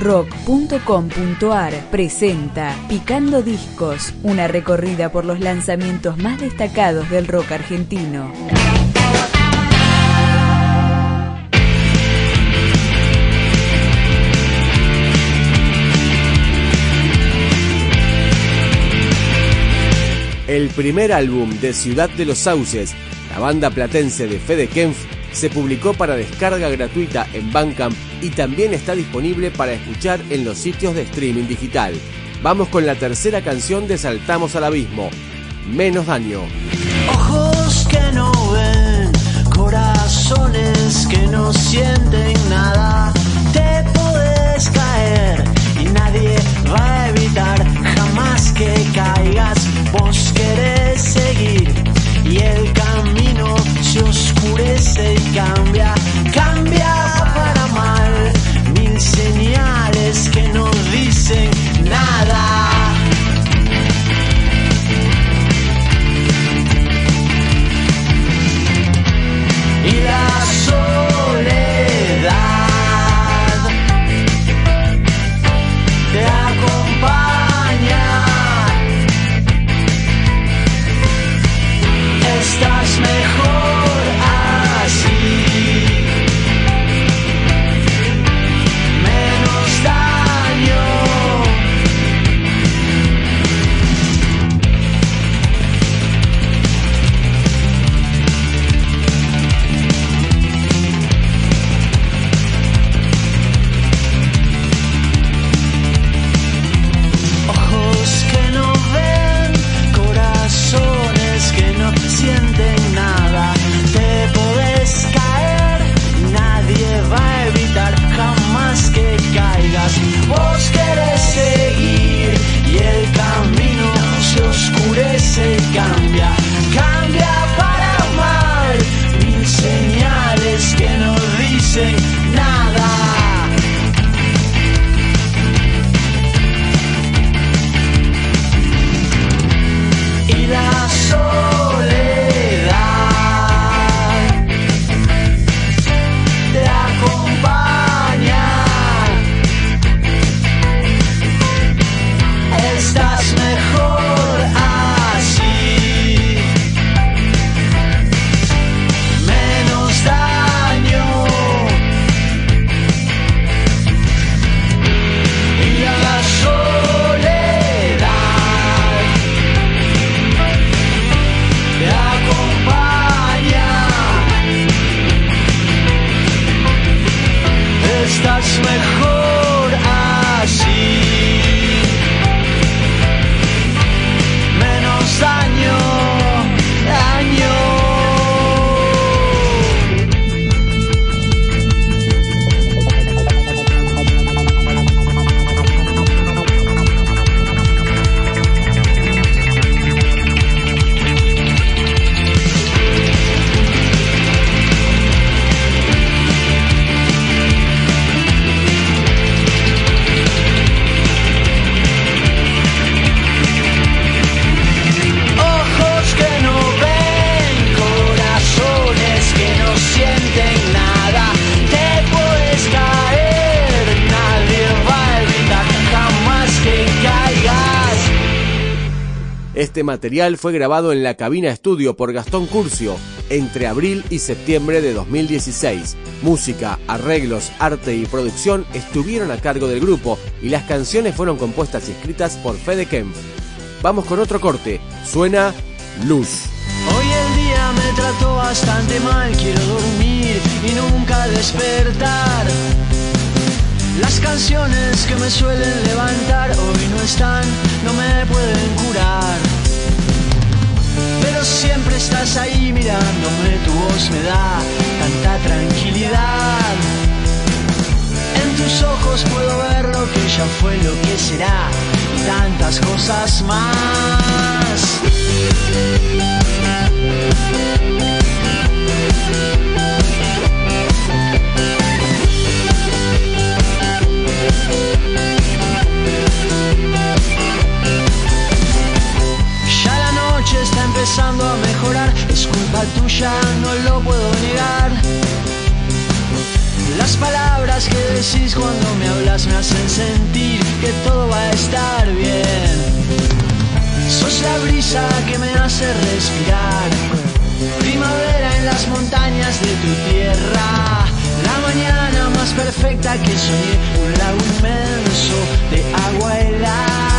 rock.com.ar presenta Picando Discos, una recorrida por los lanzamientos más destacados del rock argentino. El primer álbum de Ciudad de los Sauces, la banda platense de Fede se publicó para descarga gratuita en Bandcamp y también está disponible para escuchar en los sitios de streaming digital. Vamos con la tercera canción de Saltamos al Abismo, Menos Daño. Ojos que no ven, corazones que no sienten nada. Te puedes caer y nadie va a evitar jamás que caigas. Vos querés seguir y el camino se oscurece y cambia, cambia para mal. Vos querés seguir y el Este material fue grabado en la cabina estudio por Gastón Curcio entre abril y septiembre de 2016. Música, arreglos, arte y producción estuvieron a cargo del grupo y las canciones fueron compuestas y escritas por Fede Kempf. Vamos con otro corte. Suena Luz. Hoy el día me trató bastante mal, quiero dormir y nunca despertar. Las canciones que me suelen levantar hoy no están, no me pueden curar. Siempre estás ahí mirándome, tu voz me da tanta tranquilidad. En tus ojos puedo ver lo que ya fue, lo que será y tantas cosas más. Hace respirar. Primavera en las montañas de tu tierra. La mañana más perfecta que soñé. Un lago inmenso de agua helada.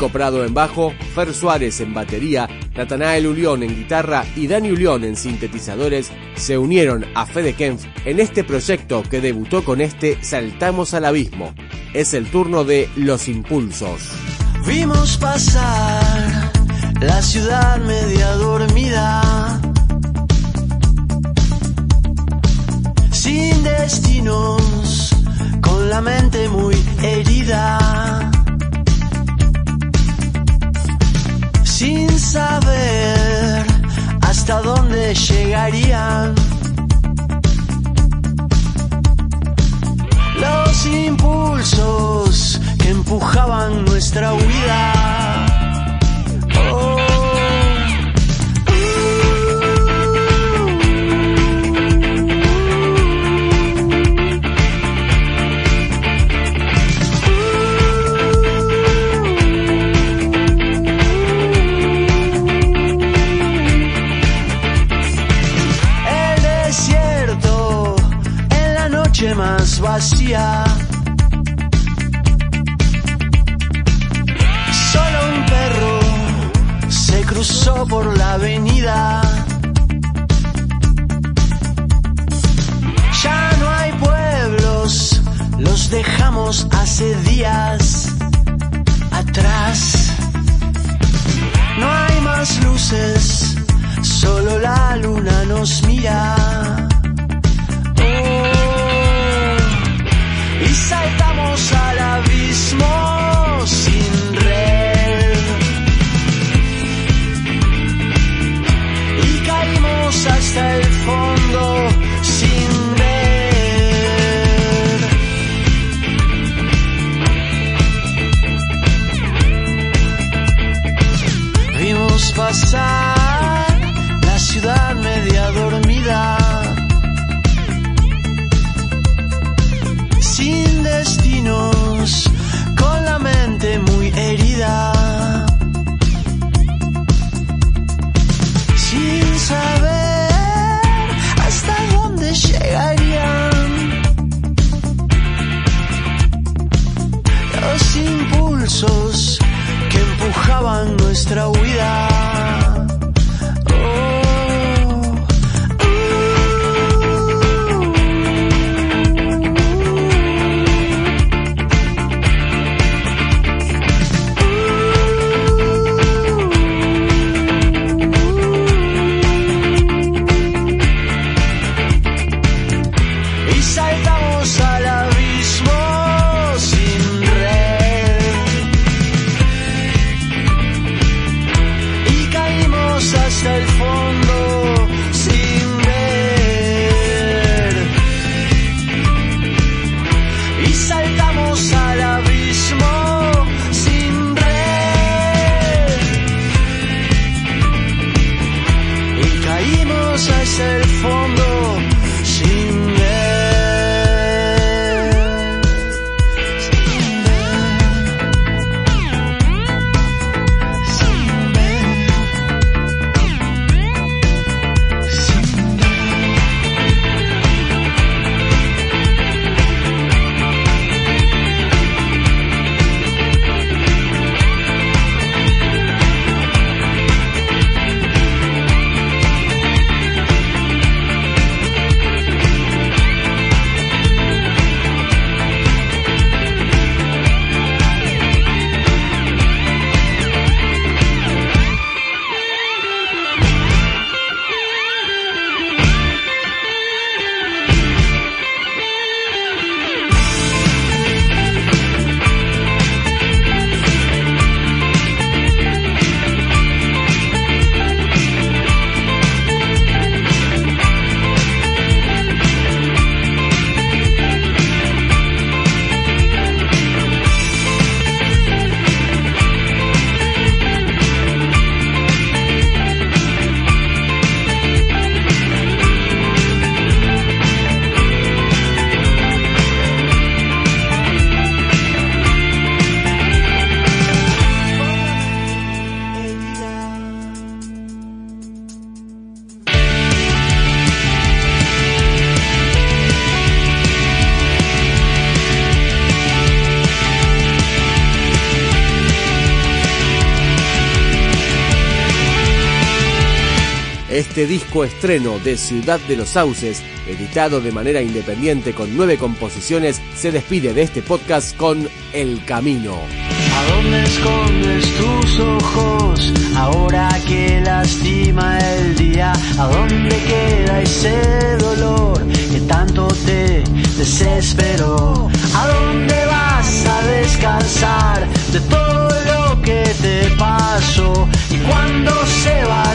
Nico Prado en bajo, Fer Suárez en batería, Natanael Ulión en guitarra y Dani Ulión en sintetizadores se unieron a Fede Kempf en este proyecto que debutó con este Saltamos al Abismo. Es el turno de Los Impulsos. Vimos pasar la ciudad media dormida, sin destinos, con la mente llegarían. Los impulsos que empujaban nuestra huida. Dejamos hace días atrás. No hay más luces, solo la luna nos mira. Oh, y saltamos al abismo sin red. Y caímos hasta el pasar la ciudad media dormida. sin destinos, con la mente muy herida, sin saber hasta dónde llegarían los impulsos que empujaban nuestra huida. Este disco estreno de Ciudad de los Sauces, editado de manera independiente con nueve composiciones, se despide de este podcast con El Camino. ¿A dónde escondes tus ojos ahora que lastima el día? ¿A dónde queda ese dolor que tanto te desesperó? ¿A dónde vas a descansar de todo lo que te pasó? ¿Y cuándo se va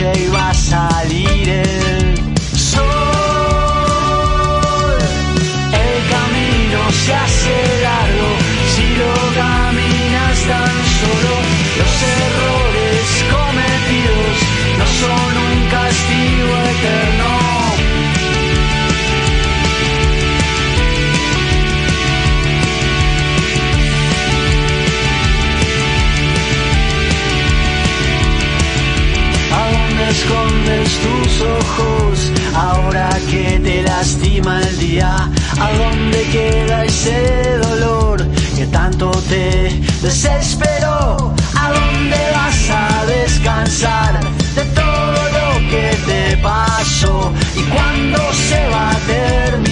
la escondes tus ojos ahora que te lastima el día? ¿A dónde queda ese dolor que tanto te desesperó? ¿A dónde vas a descansar de todo lo que te pasó? ¿Y cuándo se va a terminar